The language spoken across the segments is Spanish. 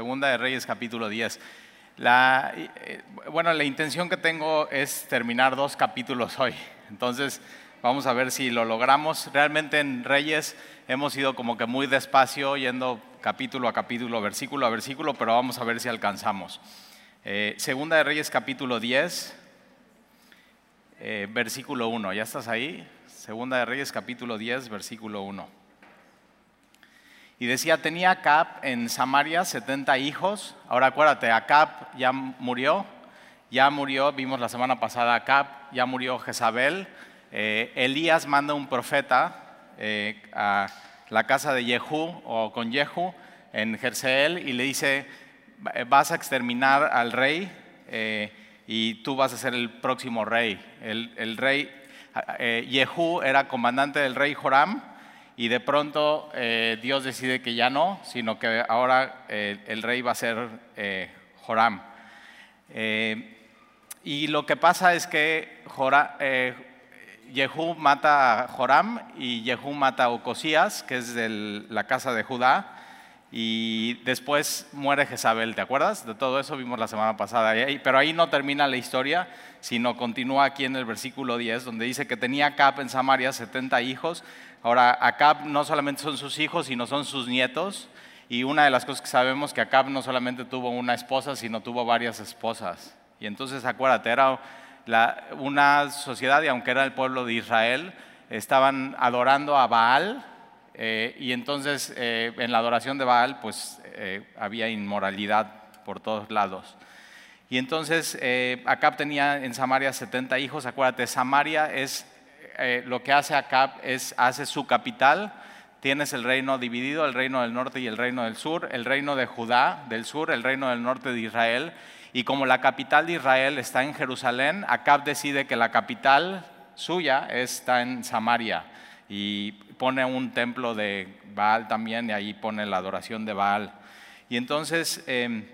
Segunda de Reyes capítulo 10. La, eh, bueno, la intención que tengo es terminar dos capítulos hoy. Entonces, vamos a ver si lo logramos. Realmente en Reyes hemos ido como que muy despacio, yendo capítulo a capítulo, versículo a versículo, pero vamos a ver si alcanzamos. Eh, segunda de Reyes capítulo 10, eh, versículo 1. ¿Ya estás ahí? Segunda de Reyes capítulo 10, versículo 1. Y decía, tenía Acab en Samaria 70 hijos. Ahora acuérdate, Acab ya murió, ya murió, vimos la semana pasada Acab, ya murió Jezabel. Eh, Elías manda un profeta eh, a la casa de Jehú o con Jehú en Jerseel y le dice, vas a exterminar al rey eh, y tú vas a ser el próximo rey. El, el rey Jehú era comandante del rey Joram y de pronto eh, Dios decide que ya no, sino que ahora eh, el rey va a ser eh, Joram. y lo que pasa es que Jehú mata a Joram y Jehú mata a Ocosías, que es de la casa de Judá, y después muere Jezabel, ¿te acuerdas? De todo eso vimos la semana pasada, pero ahí no termina la historia, sino continúa aquí en el versículo 10, donde dice que tenía Cap en Samaria 70 hijos, Ahora, Acab no solamente son sus hijos, sino son sus nietos. Y una de las cosas que sabemos que Acab no solamente tuvo una esposa, sino tuvo varias esposas. Y entonces acuérdate, era una sociedad, y aunque era el pueblo de Israel, estaban adorando a Baal. Eh, y entonces eh, en la adoración de Baal, pues eh, había inmoralidad por todos lados. Y entonces Acab tenía en Samaria 70 hijos. Acuérdate, Samaria es eh, lo que hace Acab es, hace su capital, tienes el reino dividido, el reino del norte y el reino del sur, el reino de Judá del sur, el reino del norte de Israel, y como la capital de Israel está en Jerusalén, Acab decide que la capital suya está en Samaria y pone un templo de Baal también y ahí pone la adoración de Baal. Y entonces em,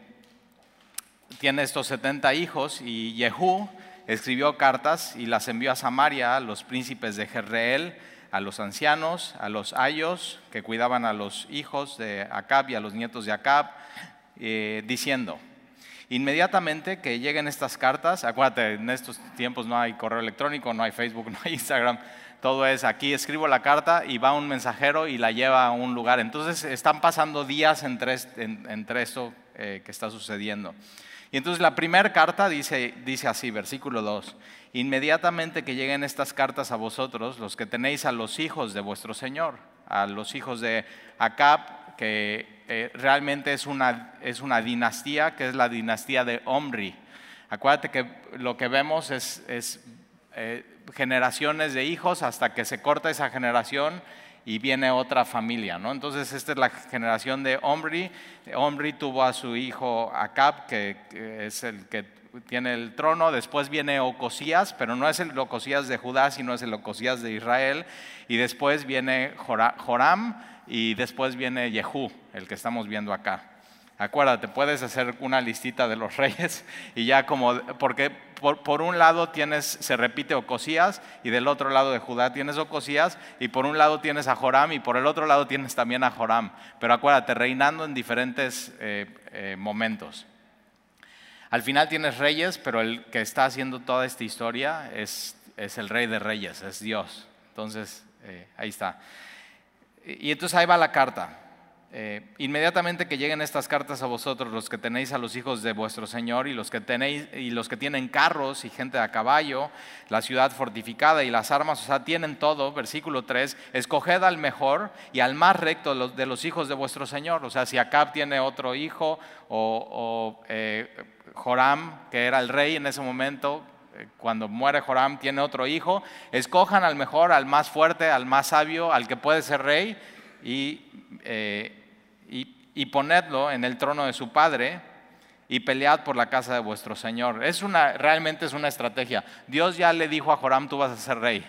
tiene estos 70 hijos y Jehú escribió cartas y las envió a Samaria a los príncipes de Jezreel, a los ancianos, a los ayos que cuidaban a los hijos de Acab y a los nietos de Acab, eh, diciendo, inmediatamente que lleguen estas cartas, acuérdate, en estos tiempos no hay correo electrónico, no hay Facebook, no hay Instagram, todo es aquí escribo la carta y va un mensajero y la lleva a un lugar. Entonces están pasando días entre, entre esto eh, que está sucediendo. Y entonces la primera carta dice, dice así, versículo 2, inmediatamente que lleguen estas cartas a vosotros, los que tenéis a los hijos de vuestro Señor, a los hijos de Acab, que eh, realmente es una, es una dinastía, que es la dinastía de Omri. Acuérdate que lo que vemos es, es eh, generaciones de hijos hasta que se corta esa generación y viene otra familia, ¿no? Entonces esta es la generación de Omri. Omri tuvo a su hijo Acab, que, es el que tiene el trono. Después viene Ocosías, pero no es el Ocosías de Judá, sino es el Ocosías de Israel. Y después viene Joram y después viene Jehú, el que estamos viendo acá. Acuérdate, puedes hacer una listita de los reyes y ya como, porque por, un lado tienes, se repite Ocosías y del otro lado de Judá tienes Ocosías y por un lado tienes a Joram y por el otro lado tienes también a Joram. Pero acuérdate, reinando en diferentes eh, eh, momentos. Al final tienes reyes, pero el que está haciendo toda esta historia es, es el rey de reyes, es Dios. Entonces, eh, ahí está. Y entonces ahí va la carta. Eh, inmediatamente que lleguen estas cartas a vosotros, los que tenéis a los hijos de vuestro Señor y los que tenéis y los que tienen carros y gente a caballo, la ciudad fortificada y las armas, o sea, tienen todo, versículo 3, escoged al mejor y al más recto de los, hijos de vuestro Señor. O sea, si Acab tiene otro hijo o, eh, Joram, que era el rey en ese momento, eh, cuando muere Joram tiene otro hijo, escojan al mejor, al más fuerte, al más sabio, al que puede ser rey y y ponedlo en el trono de su padre y pelead por la casa de vuestro Señor. Es una, realmente es una estrategia. Dios ya le dijo a Joram, tú vas a ser rey.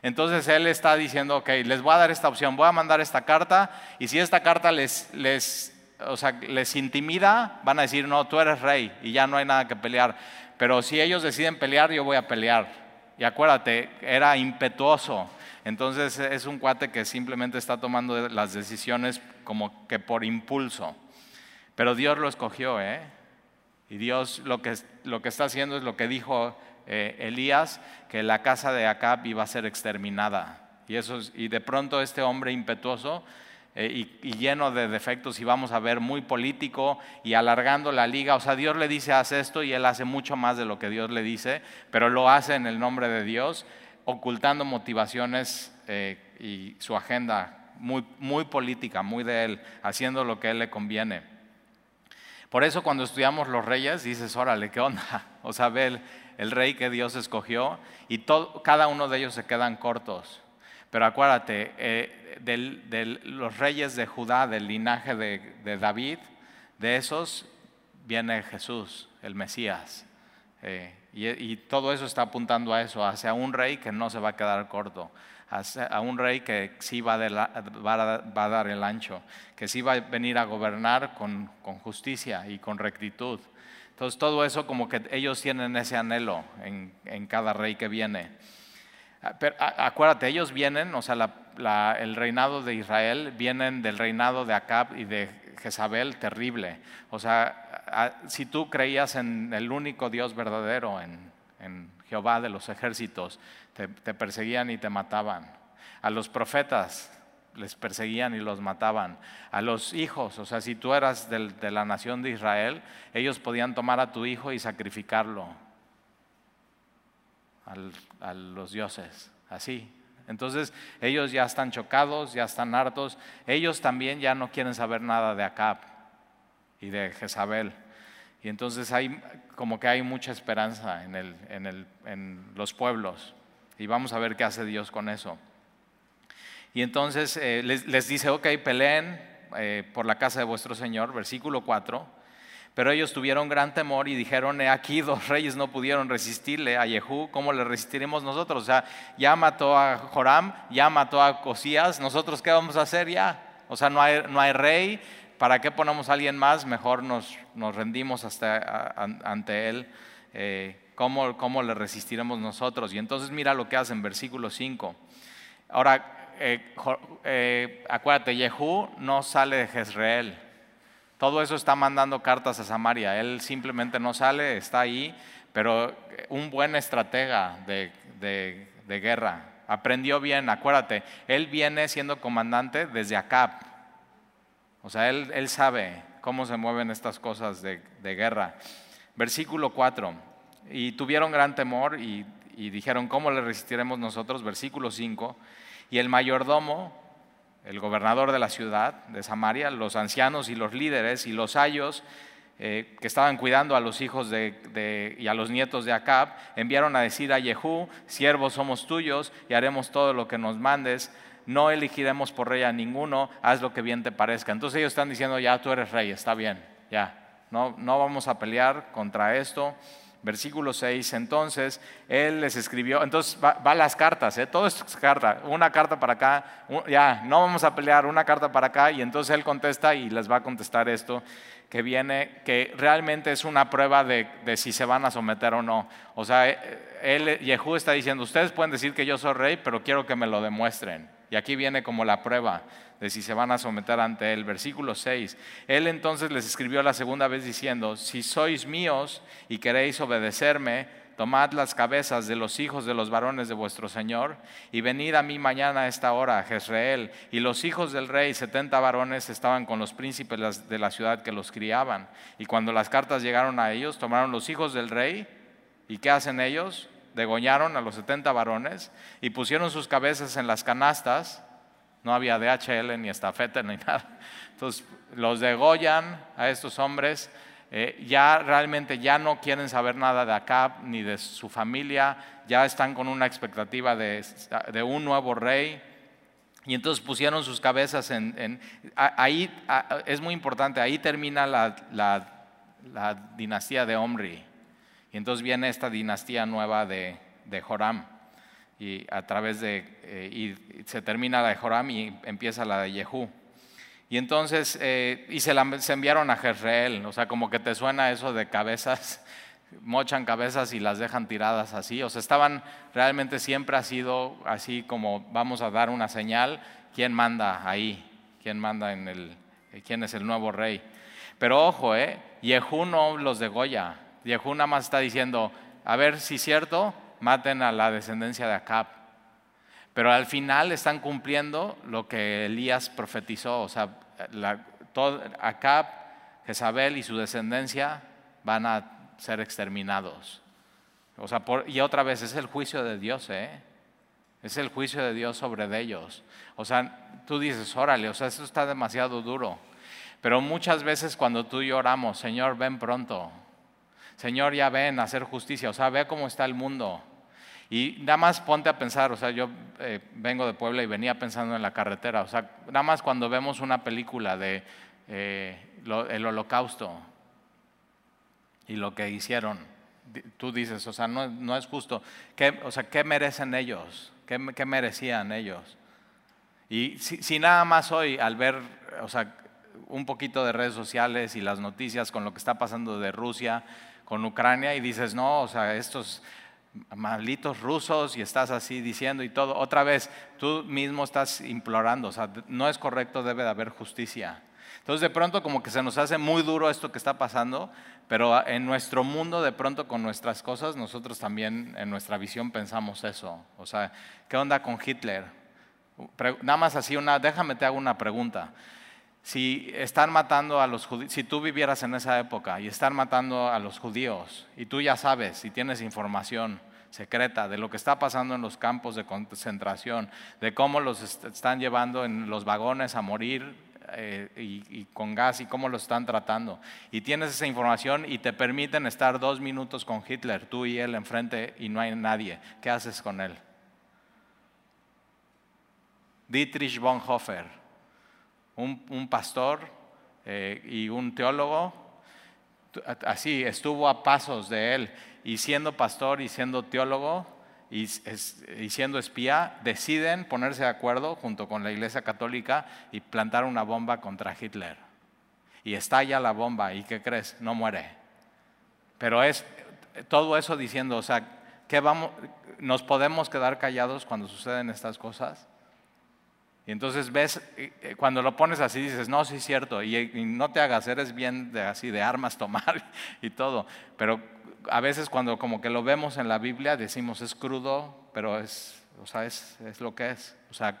Entonces él está diciendo, ok, les voy a dar esta opción, voy a mandar esta carta y si esta carta les, les, o sea, les intimida, van a decir, no, tú eres rey y ya no hay nada que pelear. Pero si ellos deciden pelear, yo voy a pelear. Y acuérdate, era impetuoso. Entonces es un cuate que simplemente está tomando las decisiones como que por impulso. Pero Dios lo escogió, ¿eh? Y Dios lo que, lo que está haciendo es lo que dijo eh, Elías, que la casa de Acab iba a ser exterminada. Y, eso, y de pronto este hombre impetuoso eh, y, lleno de defectos y vamos a ver muy político y alargando la liga. O sea, Dios le dice, haz esto y él hace mucho más de lo que Dios le dice, pero lo hace en el nombre de Dios, ocultando motivaciones eh, y su agenda muy, muy política, muy de él, haciendo lo que a él le conviene. Por eso cuando estudiamos los reyes dices, órale, ¿qué onda? O sea, ve el, rey que Dios escogió y todo, cada uno de ellos se quedan cortos. Pero acuérdate, eh, de los reyes de Judá, del linaje de, David, de esos viene Jesús, el Mesías. Eh, y, todo eso está apuntando a eso, hacia un rey que no se va a quedar corto, hacia, a un rey que sí va, a dar el ancho, que sí va a venir a gobernar con, justicia y con rectitud. Entonces todo eso como que ellos tienen ese anhelo en cada rey que viene. Ah, pero, acuérdate, ellos vienen, o sea, el reinado de Israel, vienen del reinado de Acab y de Jezabel terrible. O sea, si tú creías en el único Dios verdadero, en, Jehová de los ejércitos, te, perseguían y te mataban. A los profetas les perseguían y los mataban. A los hijos, o sea, si tú eras de la nación de Israel, ellos podían tomar a tu hijo y sacrificarlo a los dioses, así. Entonces ellos ya están chocados, ya están hartos, ellos también ya no quieren saber nada de Acab y de Jezabel. Y entonces hay como que hay mucha esperanza en, los pueblos. Y vamos a ver qué hace Dios con eso. Y entonces eh, les, les, dice, ok, peleen eh, por la casa de vuestro Señor, versículo 4. Pero ellos tuvieron gran temor y dijeron, aquí dos reyes no pudieron resistirle a Jehú, ¿cómo le resistiremos nosotros? O sea, ya mató a Joram, ya mató a Cosías, ¿nosotros qué vamos a hacer ya? O sea, no hay, no hay rey, ¿para qué ponemos a alguien más? Mejor nos, nos rendimos hasta, ante él. Eh, ¿cómo, ¿Cómo le resistiremos nosotros? Y entonces mira lo que hace en versículo 5. Ahora, eh, eh, acuérdate, Jehú no sale de Jezreel. Todo eso está mandando cartas a Samaria. Él simplemente no sale, está ahí, pero un buen estratega de, guerra. Aprendió bien, acuérdate, él viene siendo comandante desde Acab. O sea, él, sabe cómo se mueven estas cosas de, guerra. Versículo 4. Y tuvieron gran temor y, y dijeron, ¿cómo le resistiremos nosotros? Versículo 5. Y el mayordomo el gobernador de la ciudad de Samaria, los ancianos y los líderes y los ayos eh, que estaban cuidando a los hijos de, y a los nietos de Acab, enviaron a decir a Jehú, siervos somos tuyos y haremos todo lo que nos mandes, no elegiremos por rey a ninguno, haz lo que bien te parezca. Entonces ellos están diciendo, ya tú eres rey, está bien, ya, no, no vamos a pelear contra esto. Versículo 6, entonces él les escribió, entonces va, las cartas, ¿eh? todo es una carta para acá, ya, no vamos a pelear, una carta para acá, y entonces él contesta y les va a contestar esto, que viene, que realmente es una prueba de, si se van a someter o no. O sea, eh, él, Yehú está diciendo, ustedes pueden decir que yo soy rey, pero quiero que me lo demuestren. Y aquí viene como la prueba de si se van a someter ante él. Versículo 6. Él entonces les escribió la segunda vez diciendo, si sois míos y queréis obedecerme, tomad las cabezas de los hijos de los varones de vuestro Señor y venid a mí mañana a esta hora a Jezreel. Y los hijos del rey, setenta varones, estaban con los príncipes de la ciudad que los criaban. Y cuando las cartas llegaron a ellos, tomaron los hijos del rey. ¿Y qué hacen ellos? Degoñaron a los setenta varones y pusieron sus cabezas en las canastas no había DHL ni estafeta ni nada. Entonces los degollan a estos hombres. Eh, ya realmente ya no quieren saber nada de acá ni de su familia, ya están con una expectativa de, un nuevo rey. Y entonces pusieron sus cabezas en... ahí es muy importante, ahí termina la, la, dinastía de Omri. Y entonces viene esta dinastía nueva de, Joram y a través de, eh, y se termina la de Joram y empieza la de Jehú. Y entonces, eh, y se, la, se, enviaron a Jezreel, o sea, como que te suena eso de cabezas, mochan cabezas y las dejan tiradas así, o sea, estaban, realmente siempre ha sido así como vamos a dar una señal, ¿quién manda ahí? ¿Quién manda en el, quién es el nuevo rey? Pero ojo, ¿eh? Yehú no los degolla. Yehú nada más está diciendo, a ver si es cierto, maten a la descendencia de Acab. Pero al final están cumpliendo lo que Elías profetizó. O sea, Acab, Jezabel y su descendencia van a ser exterminados. O sea, y otra vez, es el juicio de Dios, ¿eh? Es el juicio de Dios sobre ellos. O sea, tú dices, órale, o sea, eso está demasiado duro. Pero muchas veces cuando tú y oramos, Señor, ven pronto. Señor, ya ven a hacer justicia. O sea, ve cómo está el mundo. Y nada más ponte a pensar, o sea, yo eh, vengo de Puebla y venía pensando en la carretera. O sea, nada más cuando vemos una película de eh, el holocausto y lo que hicieron, tú dices, o sea, no, es justo. ¿Qué, o sea, ¿qué merecen ellos? ¿Qué, merecían ellos? Y si, nada más hoy, al ver, o sea, un poquito de redes sociales y las noticias con lo que está pasando de Rusia con Ucrania y dices, no, o sea, estos malditos rusos y estás así diciendo y todo, otra vez tú mismo estás implorando, o sea, no es correcto, debe de haber justicia. Entonces de pronto como que se nos hace muy duro esto que está pasando, pero en nuestro mundo de pronto con nuestras cosas nosotros también en nuestra visión pensamos eso. O sea, ¿qué onda con Hitler? Nada más así una, déjame te hago una pregunta. Si están matando a los judíos, si tú vivieras en esa época y están matando a los judíos y tú ya sabes y tienes información secreta de lo que está pasando en los campos de concentración, de cómo los están llevando en los vagones a morir eh, y, con gas y cómo lo están tratando. Y tienes esa información y te permiten estar dos minutos con Hitler, tú y él enfrente y no hay nadie. ¿Qué haces con él? Dietrich Bonhoeffer, un, pastor eh, y un teólogo, así estuvo a pasos de él y siendo pastor y siendo teólogo y, siendo espía, deciden ponerse de acuerdo junto con la Iglesia Católica y plantar una bomba contra Hitler. Y estalla la bomba y ¿qué crees? No muere. Pero es todo eso diciendo, o sea, ¿qué vamos, ¿nos podemos quedar callados cuando suceden estas cosas? Y entonces ves, eh, cuando lo pones así dices, no, sí es cierto, y, y no te hagas, eres bien de, así de armas tomar y todo, pero a veces cuando como que lo vemos en la Biblia decimos es crudo, pero es, o sea, es, lo que es. O sea,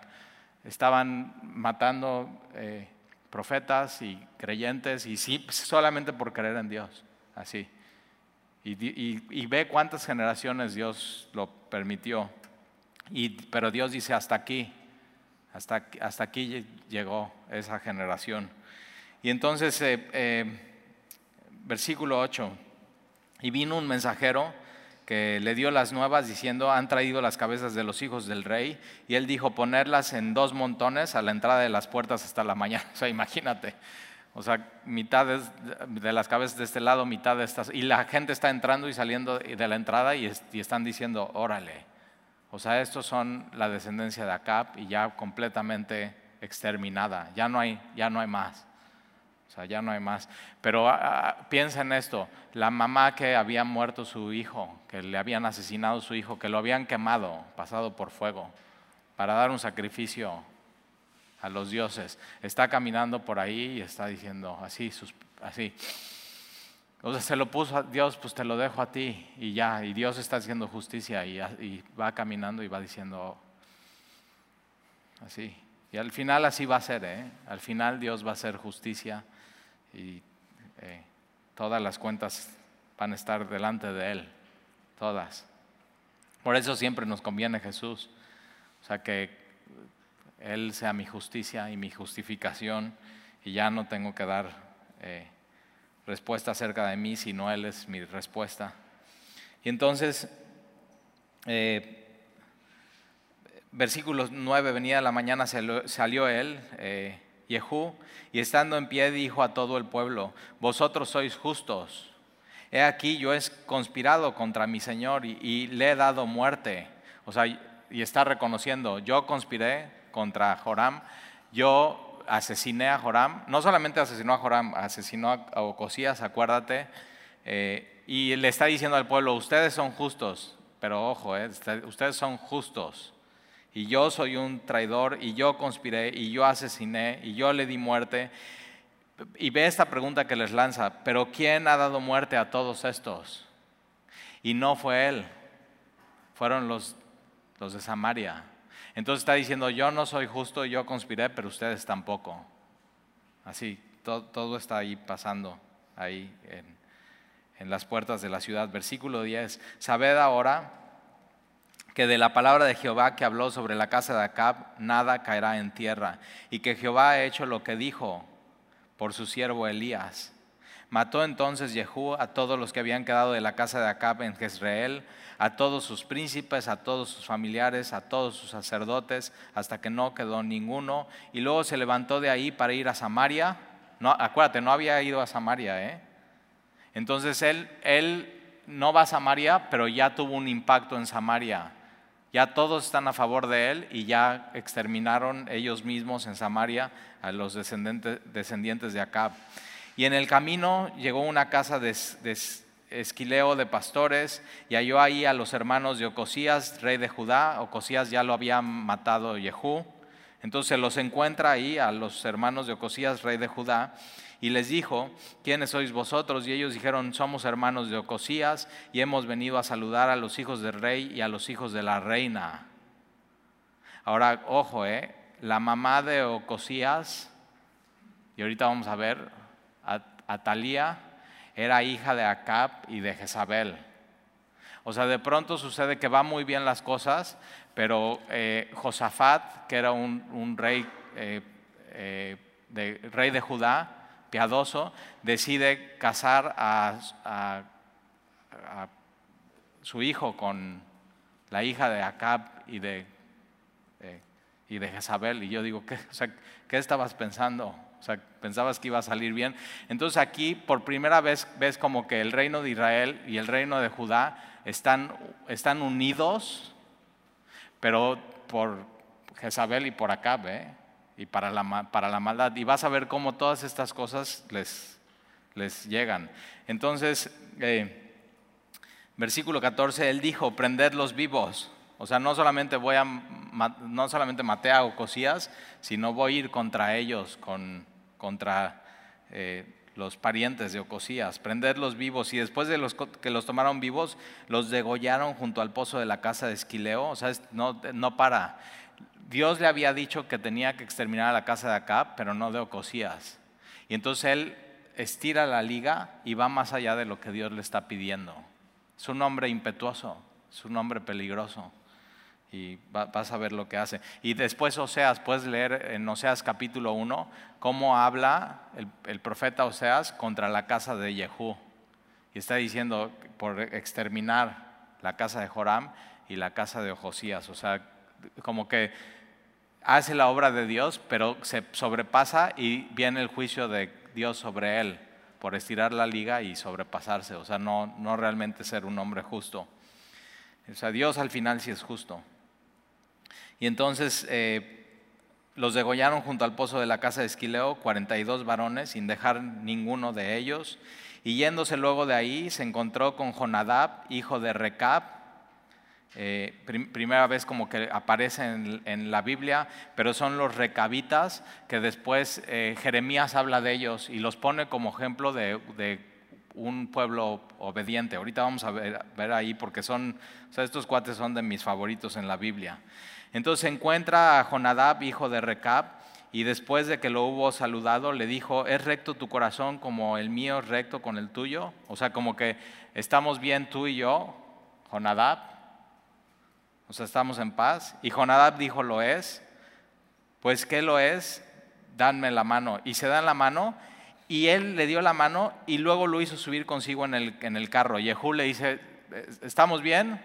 estaban matando eh, profetas y creyentes y sí, solamente por creer en Dios, así. Y, ve cuántas generaciones Dios lo permitió. Y, pero Dios dice hasta aquí, hasta, hasta aquí llegó esa generación. Y entonces, eh, eh, versículo 8. Y vino un mensajero que le dio las nuevas diciendo, han traído las cabezas de los hijos del rey. Y él dijo, ponerlas en dos montones a la entrada de las puertas hasta la mañana. O sea, imagínate. O sea, mitad de las cabezas de este lado, mitad de estas. Y la gente está entrando y saliendo de la entrada y, están diciendo, órale. O sea, estos son la descendencia de Acab y ya completamente exterminada. Ya no hay, ya no hay más. O sea, ya no hay más. Pero ah, ah, piensa en esto, la mamá que había muerto su hijo, que le habían asesinado su hijo, que lo habían quemado, pasado por fuego, para dar un sacrificio a los dioses, está caminando por ahí y está diciendo así, así. O sea, se lo puso a Dios, pues te lo dejo a ti y ya, y Dios está haciendo justicia y, va caminando y va diciendo así. Y al final así va a ser, ¿eh? Al final Dios va a hacer justicia y eh, todas las cuentas van a estar delante de Él, todas. Por eso siempre nos conviene Jesús, o sea que Él sea mi justicia y mi justificación y ya no tengo que dar eh, respuesta acerca de mí, sino Él es mi respuesta. Y entonces, eh, versículo 9, venía la mañana, salió Él. Jehú, y estando en pie dijo a todo el pueblo, vosotros sois justos. He aquí yo he conspirado contra mi Señor y, le he dado muerte. O sea, y está reconociendo, yo conspiré contra Joram, yo asesiné a Joram, no solamente asesinó a Joram, asesinó a Ocosías, acuérdate, eh, y le está diciendo al pueblo, ustedes son justos, pero ojo, eh, ustedes son justos y yo soy un traidor y yo conspiré y yo asesiné y yo le di muerte. Y ve esta pregunta que les lanza, pero ¿quién ha dado muerte a todos estos? Y no fue él, fueron los, los de Samaria. Entonces está diciendo, yo no soy justo, yo conspiré, pero ustedes tampoco. Así, todo, está ahí pasando, ahí en, en las puertas de la ciudad. Versículo 10, sabed ahora que de la palabra de Jehová que habló sobre la casa de Acab, nada caerá en tierra, y que Jehová ha hecho lo que dijo por su siervo Elías. Mató entonces Jehú a todos los que habían quedado de la casa de Acab en Jezreel, a todos sus príncipes, a todos sus familiares, a todos sus sacerdotes, hasta que no quedó ninguno. Y luego se levantó de ahí para ir a Samaria. No, acuérdate, no había ido a Samaria. ¿eh? Entonces él, él no va a Samaria, pero ya tuvo un impacto en Samaria. Ya todos están a favor de él y ya exterminaron ellos mismos en Samaria a los descendientes de Acab. Y en el camino llegó una casa de, esquileo de pastores y halló ahí a los hermanos de Ocosías, rey de Judá. Ocosías ya lo había matado Jehú. Entonces los encuentra ahí a los hermanos de Ocosías, rey de Judá, y les dijo, ¿quiénes sois vosotros? Y ellos dijeron, somos hermanos de Ocosías y hemos venido a saludar a los hijos del rey y a los hijos de la reina. Ahora, ojo, ¿eh? la mamá de Ocosías, y ahorita vamos a ver, Atalía era hija de Acab y de Jezabel. O sea, de pronto sucede que va muy bien las cosas, pero eh, Josafat, que era un, rey, eh, eh, de, rey de Judá, piadoso, decide casar a, su hijo con la hija de Acab y de, y de Jezabel. Y yo digo, ¿qué, ¿qué estabas pensando? O sea, pensabas que iba a salir bien. Entonces aquí por primera vez ves como que el reino de Israel y el reino de Judá están, están unidos, pero por Jezabel y por Acab, ¿eh? y para la, para la maldad. Y vas a ver cómo todas estas cosas les, les llegan. Entonces, eh, versículo 14, él dijo, prended los vivos. O sea, no solamente voy a, no solamente maté a Ocosías, sino voy a ir contra ellos, con, contra eh, los parientes de Ocosías, prenderlos vivos. Y después de los que los tomaron vivos, los degollaron junto al pozo de la casa de Esquileo. O sea, no, no para. Dios le había dicho que tenía que exterminar a la casa de Acab, pero no de Ocosías. Y entonces él estira la liga y va más allá de lo que Dios le está pidiendo. Es un hombre impetuoso, es un hombre peligroso y vas a ver lo que hace. Y después Oseas, puedes leer en Oseas capítulo 1 cómo habla el, profeta Oseas contra la casa de Jehú. Y está diciendo por exterminar la casa de Joram y la casa de Josías. O sea, como que hace la obra de Dios, pero se sobrepasa y viene el juicio de Dios sobre él por estirar la liga y sobrepasarse. O sea, no, no realmente ser un hombre justo. O sea, Dios al final sí es justo. Y entonces eh, los degollaron junto al pozo de la casa de Esquileo, 42 varones, sin dejar ninguno de ellos. Y yéndose luego de ahí, se encontró con Jonadab, hijo de Recab. Eh, primera vez como que aparece en, la Biblia, pero son los recabitas que después eh, Jeremías habla de ellos y los pone como ejemplo de, un pueblo obediente. Ahorita vamos a ver, ahí porque son, estos cuates son de mis favoritos en la Biblia. Entonces encuentra a Jonadab, hijo de Recab, y después de que lo hubo saludado, le dijo, ¿es recto tu corazón como el mío es recto con el tuyo? O sea, como que estamos bien tú y yo, Jonadab. O sea, estamos en paz. Y Jonadab dijo, lo es. Pues, ¿qué lo es? Danme la mano. Y se dan la mano. Y él le dio la mano y luego lo hizo subir consigo en el, en el carro. Jehú le dice, ¿estamos bien?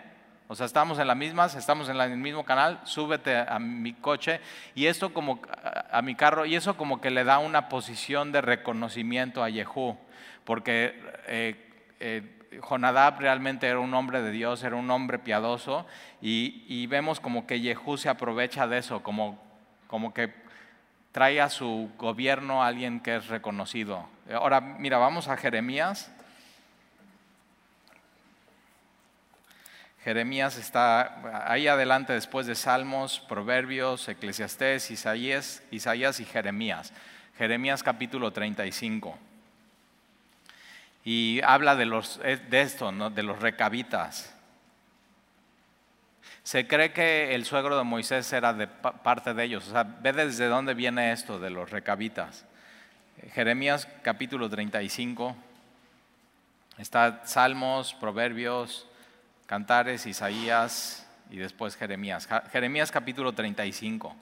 O sea, estamos en la misma, estamos en, el mismo canal, súbete a mi coche y esto como a, mi carro y eso como que le da una posición de reconocimiento a Jehú, porque eh, eh, Jonadab realmente era un hombre de Dios, era un hombre piadoso y, vemos como que Jehú se aprovecha de eso, como, como que trae a su gobierno a alguien que es reconocido. Ahora, mira, vamos a Jeremías Jeremías está ahí adelante después de Salmos, Proverbios, Eclesiastés, Isaías, y Jeremías. Jeremías capítulo 35. Y habla de, los, de esto, de los recabitas. Se cree que el suegro de Moisés era de parte de ellos. O sea, ve desde dónde viene esto de los recabitas. Jeremías capítulo 35. Está Salmos, Proverbios, Cantares, Isaías y después Jeremías. Jeremías capítulo 35.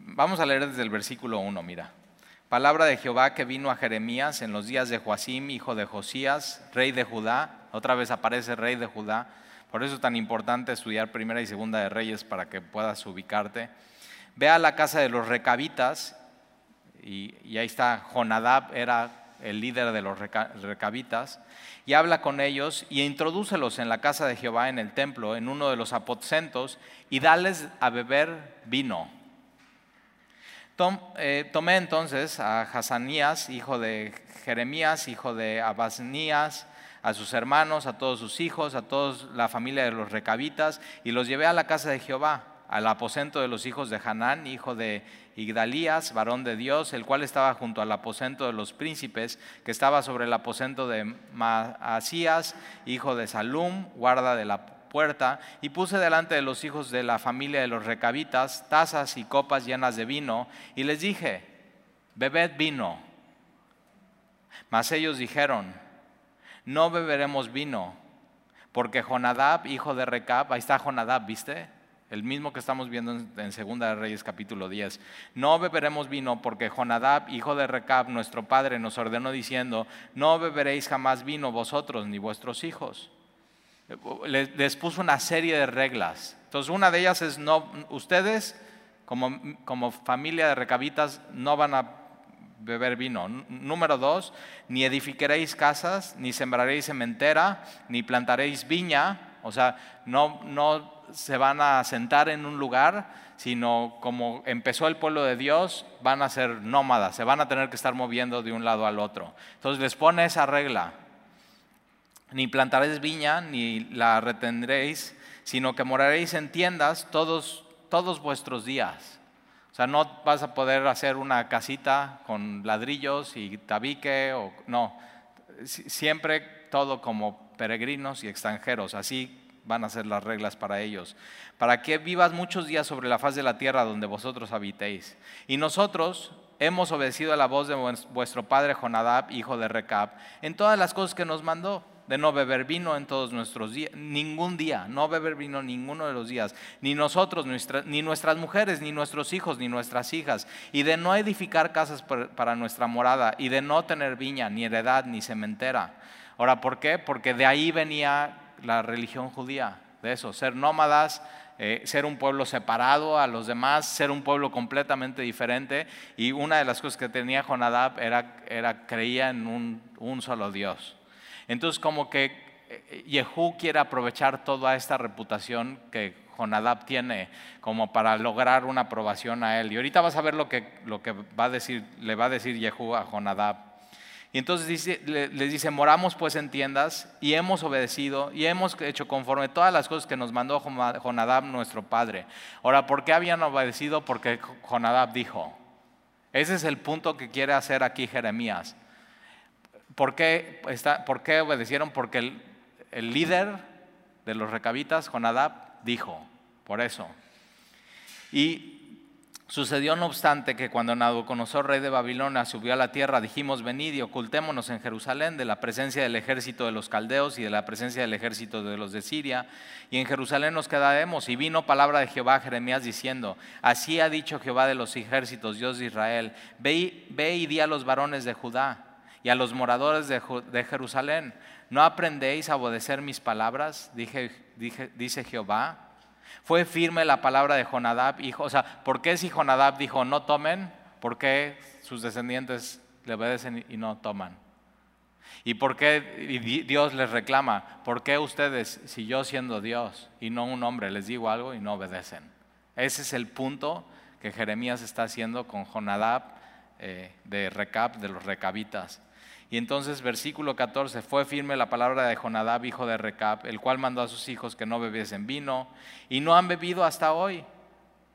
Vamos a leer desde el versículo 1, mira. Palabra de Jehová que vino a Jeremías en los días de Joacim, hijo de Josías, rey de Judá. Otra vez aparece rey de Judá. Por eso es tan importante estudiar primera y segunda de Reyes para que puedas ubicarte. Ve a la casa de los recabitas y, ahí está Jonadab, era el líder de los recabitas, y habla con ellos y introdúcelos en la casa de Jehová en el templo, en uno de los aposentos, y dales a beber vino. Eh, tomé entonces a Hasanías, hijo de Jeremías, hijo de Abasnías, a sus hermanos, a todos sus hijos, a toda la familia de los recabitas, y los llevé a la casa de Jehová, al aposento de los hijos de Hanán, hijo de Igdalías, varón de Dios, el cual estaba junto al aposento de los príncipes, que estaba sobre el aposento de Maasías, hijo de Salum, guarda de la puerta y puse delante de los hijos de la familia de los recabitas tazas y copas llenas de vino y les dije, bebed vino. Mas ellos dijeron, no beberemos vino, porque Jonadab, hijo de Recab, ahí está Jonadab, ¿viste? El mismo que estamos viendo en Segunda de Reyes capítulo 10. No beberemos vino porque Jonadab, hijo de Recab, nuestro padre, nos ordenó diciendo, no beberéis jamás vino vosotros ni vuestros hijos les, puso una serie de reglas. Entonces, una de ellas es, no, ustedes como, como familia de recabitas no van a beber vino. Número dos, ni edificaréis casas, ni sembraréis cementera, ni plantaréis viña. O sea, no, no se van a sentar en un lugar, sino como empezó el pueblo de Dios, van a ser nómadas, se van a tener que estar moviendo de un lado al otro. Entonces les pone esa regla ni plantaréis viña, ni la retendréis, sino que moraréis en tiendas todos, todos vuestros días. O sea, no vas a poder hacer una casita con ladrillos y tabique, o, no, siempre todo como peregrinos y extranjeros, así van a ser las reglas para ellos, para que vivas muchos días sobre la faz de la tierra donde vosotros habitéis. Y nosotros hemos obedecido a la voz de vuestro padre Jonadab, hijo de Recab, en todas las cosas que nos mandó de no beber vino en todos nuestros días, ningún día, no beber vino ninguno de los días, ni nosotros, ni nuestras mujeres, ni nuestros hijos, ni nuestras hijas, y de no edificar casas para nuestra morada, y de no tener viña, ni heredad, ni cementera. Ahora, ¿por qué? Porque de ahí venía la religión judía, de eso, ser nómadas, eh, ser un pueblo separado a los demás, ser un pueblo completamente diferente. Y una de las cosas que tenía Jonadab era, era creía en un, un solo Dios. Entonces como que eh, Yehú quiere aprovechar toda esta reputación que Jonadab tiene como para lograr una aprobación a él. Y ahorita vas a ver lo que, lo que va a decir, le va a decir Yehú a Jonadab. Y entonces dice, les dice, moramos pues en tiendas y hemos obedecido y hemos hecho conforme todas las cosas que nos mandó Jonadab nuestro padre. Ahora, ¿por qué habían obedecido? Porque Jonadab dijo. Ese es el punto que quiere hacer aquí Jeremías. ¿Por qué, obedecieron? Porque el, líder de los recabitas, Jonadab, dijo, por eso. Y sucedió no obstante que cuando Nabucodonosor, rey de Babilonia, subió a la tierra, dijimos, venid y ocultémonos en Jerusalén de la presencia del ejército de los caldeos y de la presencia del ejército de los de Siria, y en Jerusalén nos quedaremos. Y vino palabra de Jehová a Jeremías diciendo, así ha dicho Jehová de los ejércitos, Dios de Israel, ve, ve y di a los varones de Judá y a los moradores de, Jerusalén, ¿no aprendéis a obedecer mis palabras? dice Jehová. Fue firme la palabra de Jonadab, hijo. O sea, ¿por qué si Jonadab dijo no tomen? ¿Por qué sus descendientes le obedecen y no toman? ¿Y por qué Dios les reclama? ¿Por qué ustedes, si yo siendo Dios y no un hombre, les digo algo y no obedecen? Ese es el punto que Jeremías está haciendo con Jonadab eh, de Recab, de los recabitas. Y entonces, versículo 14, fue firme la palabra de Jonadab, hijo de Recab, el cual mandó a sus hijos que no bebiesen vino, y no han bebido hasta hoy.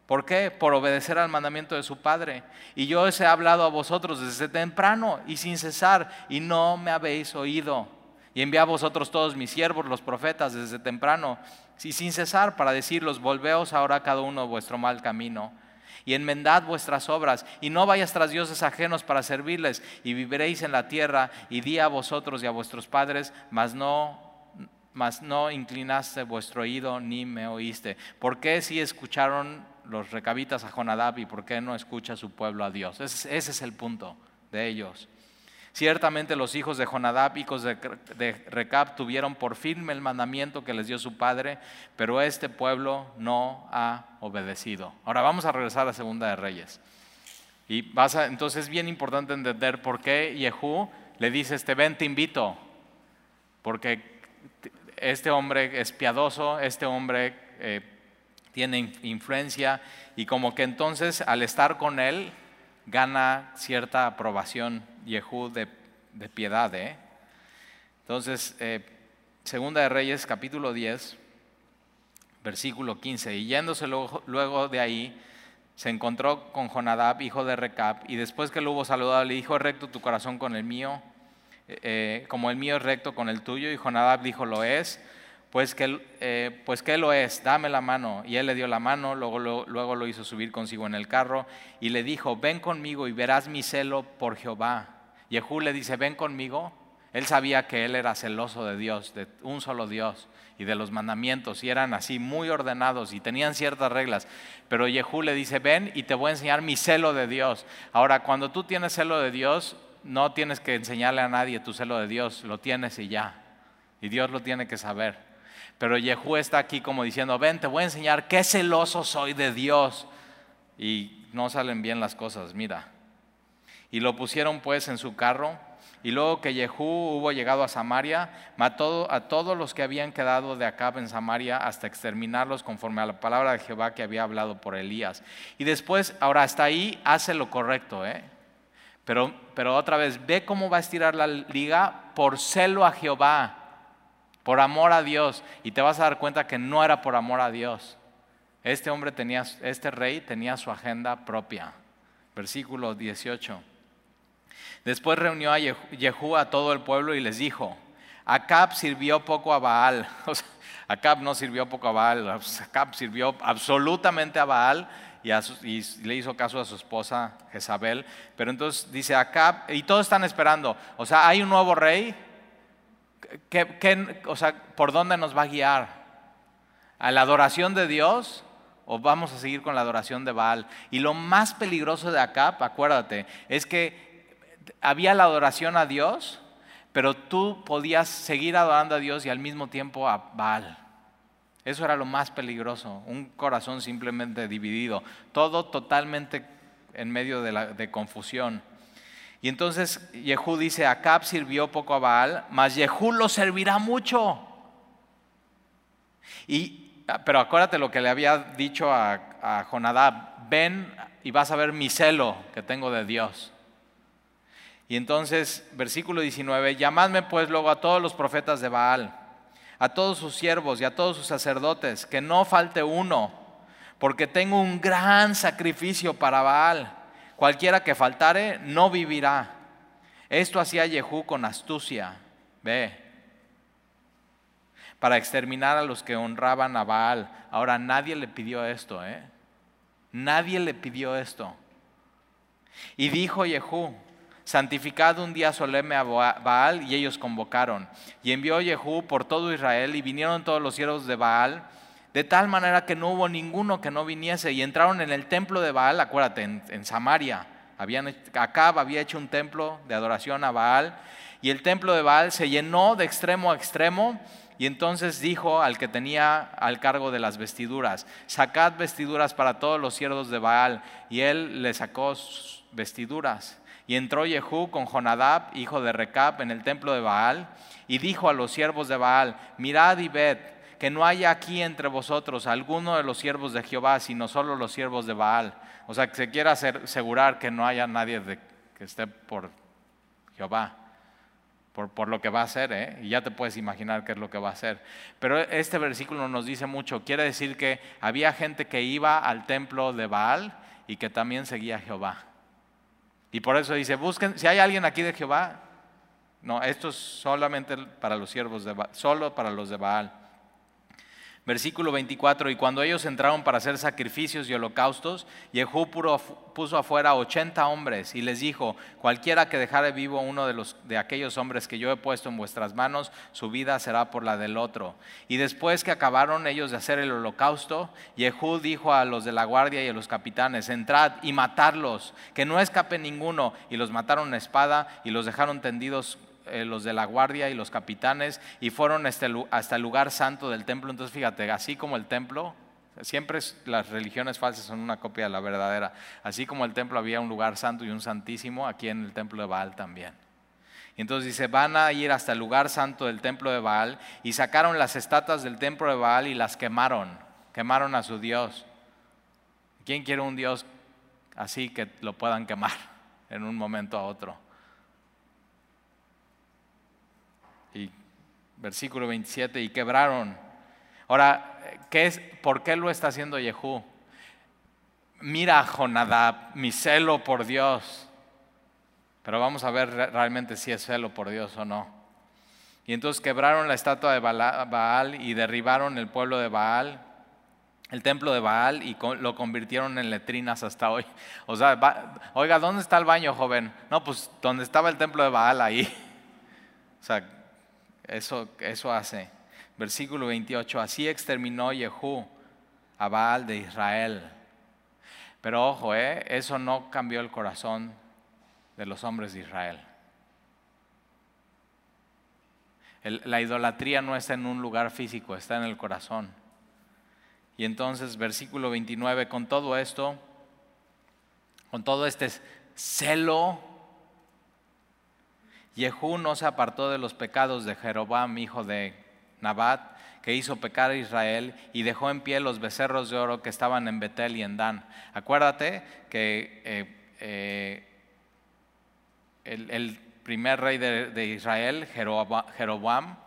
¿Por qué? Por obedecer al mandamiento de su Padre. Y yo os he hablado a vosotros desde temprano y sin cesar, y no me habéis oído. Y envié a vosotros todos mis siervos, los profetas, desde temprano, y sin cesar, para decirlos, volveos ahora cada uno vuestro mal camino, y enmendad vuestras obras, y no vayas tras dioses ajenos para servirles, y viviréis en la tierra, y di a vosotros y a vuestros padres, mas no mas no inclinaste vuestro oído ni me oíste. ¿Por qué si escucharon los recabitas a Jonadab y por qué no escucha su pueblo a Dios? Ese, es el punto de ellos. Ciertamente los hijos de Jonadab, hijos de, Recab, tuvieron por firme el mandamiento que les dio su padre, pero este pueblo no ha obedecido. Ahora vamos a regresar a la segunda de Reyes. Y vas entonces es bien importante entender por qué Jehú le dice, este ven, te invito, porque este hombre es piadoso, este hombre eh, tiene influencia y como que entonces al estar con él gana cierta aprobación Yehú de, de piedad. ¿eh? Entonces, eh, Segunda de Reyes capítulo 10, versículo 15, y yéndose luego, luego de ahí, se encontró con Jonadab, hijo de Recab, y después que lo hubo saludado le dijo, recto tu corazón con el mío, eh, como el mío es recto con el tuyo. Y Jonadab dijo, lo es. Pues que, eh, pues que lo es, dame la mano. Y él le dio la mano, luego lo, luego lo hizo subir consigo en el carro y le dijo, ven conmigo y verás mi celo por Jehová. Jehú le dice, ven conmigo. Él sabía que él era celoso de Dios, de un solo Dios y de los mandamientos, y eran así muy ordenados y tenían ciertas reglas. Pero Jehú le dice, ven y te voy a enseñar mi celo de Dios. Ahora, cuando tú tienes celo de Dios, no tienes que enseñarle a nadie tu celo de Dios, lo tienes y ya. Y Dios lo tiene que saber. Pero Yehú está aquí como diciendo, ven, te voy a enseñar qué celoso soy de Dios. Y no salen bien las cosas, mira. Y lo pusieron pues en su carro. Y luego que Yehú hubo llegado a Samaria, mató a todos los que habían quedado de Acab en Samaria hasta exterminarlos conforme a la palabra de Jehová que había hablado por Elías. Y después, ahora hasta ahí hace lo correcto, ¿eh? Pero, pero otra vez, ve cómo va a estirar la liga por celo a Jehová, por amor a Dios. Y te vas a dar cuenta que no era por amor a Dios. Este hombre tenía, este rey tenía su agenda propia. Versículo 18. Después reunió a Jehú a todo el pueblo y les dijo, Acab sirvió poco a Baal. Acab no sirvió poco a Baal, Acab sirvió absolutamente a Baal y, le hizo caso a su esposa Jezabel. Pero entonces dice acá, y todos están esperando, o sea, hay un nuevo rey, o sea, ¿por dónde nos va a guiar? ¿A la adoración de Dios? ¿O vamos a seguir con la adoración de Baal? Y lo más peligroso de Acab, acuérdate, es que había la adoración a Dios, pero tú podías seguir adorando a Dios y al mismo tiempo a Baal. Eso era lo más peligroso, un corazón simplemente dividido, todo totalmente en medio de, la, de confusión. Y entonces Jehú dice, Acab sirvió poco a Baal, mas Jehú lo servirá mucho. Y, pero acuérdate lo que le había dicho a Jonadab, ven y vas a ver mi celo que tengo de Dios. Y entonces, versículo 19, llamadme pues luego a todos los profetas de Baal a todos sus siervos y a todos sus sacerdotes, que no falte uno, porque tengo un gran sacrificio para Baal. Cualquiera que faltare no vivirá. Esto hacía Jehú con astucia, ve, para exterminar a los que honraban a Baal. Ahora nadie le pidió esto, ¿eh? Nadie le pidió esto. Y dijo Jehú, santificad un día solemne a Baal, y ellos convocaron. Y envió Jehú por todo Israel, y vinieron todos los siervos de Baal, de tal manera que no hubo ninguno que no viniese, y entraron en el templo de Baal, acuérdate, en, Samaria. Habían, Acab había hecho un templo de adoración a Baal, y el templo de Baal se llenó de extremo a extremo, y entonces dijo al que tenía al cargo de las vestiduras, sacad vestiduras para todos los siervos de Baal, y él le sacó vestiduras. Y entró Jehú con Jonadab, hijo de Recab, en el templo de Baal, y dijo a los siervos de Baal, mirad y ved, que no haya aquí entre vosotros alguno de los siervos de Jehová, sino solo los siervos de Baal. O sea, que se quiera asegurar que no haya nadie que esté por Jehová. por, lo que va a hacer, ¿eh? y ya te puedes imaginar qué es lo que va a hacer. Pero este versículo nos dice mucho, quiere decir que había gente que iba al templo de Baal y que también seguía a Jehová. Y por eso dice, busquen, si hay alguien aquí de Jehová, no, esto es solamente para los siervos de Baal, solo para los de Baal. Versículo 24, y cuando ellos entraron para hacer sacrificios y holocaustos, Jehú puso afuera 80 hombres y les dijo, cualquiera que dejare vivo uno de, los, de aquellos hombres que yo he puesto en vuestras manos, su vida será por la del otro. Y después que acabaron ellos de hacer el holocausto, Jehú dijo a los de la guardia y a los capitanes, entrad y matadlos, que no escape ninguno. Y los mataron a espada y los dejaron tendidos eh, los de la guardia y los capitanes y fueron hasta el, hasta el lugar santo del templo. Entonces fíjate, así como el templo, siempre las religiones falsas son una copia de la verdadera, así como el templo había un lugar santo y un santísimo, aquí en el templo de Baal también. Y entonces dice, van a ir hasta el lugar santo del templo de Baal y sacaron las estatuas del templo de Baal y las quemaron, quemaron a su Dios. ¿Quién quiere un Dios así que lo puedan quemar en un momento a otro? Y versículo 27, y quebraron. Ahora, ¿qué es, ¿por qué lo está haciendo Jehú? Mira, Jonadab, mi celo por Dios. Pero vamos a ver realmente si es celo por Dios o no. Y entonces quebraron la estatua de Baal y derribaron el pueblo de Baal, el templo de Baal y lo convirtieron en letrinas hasta hoy. O sea, oiga, ¿dónde está el baño, joven? No, pues donde estaba el templo de Baal ahí. O sea, eso, eso hace. Versículo 28, así exterminó Jehú a Baal de Israel. Pero ojo, ¿eh? eso no cambió el corazón de los hombres de Israel. la idolatría no está en un lugar físico, está en el corazón. Y entonces, versículo 29, con todo esto, con todo este celo Jehú no se apartó de los pecados de Jeroboam, hijo de Nabat, que hizo pecar a Israel y dejó en pie los becerros de oro que estaban en Betel y en Dan. Acuérdate que eh, eh, el, primer rey de, Israel, Jeroboam,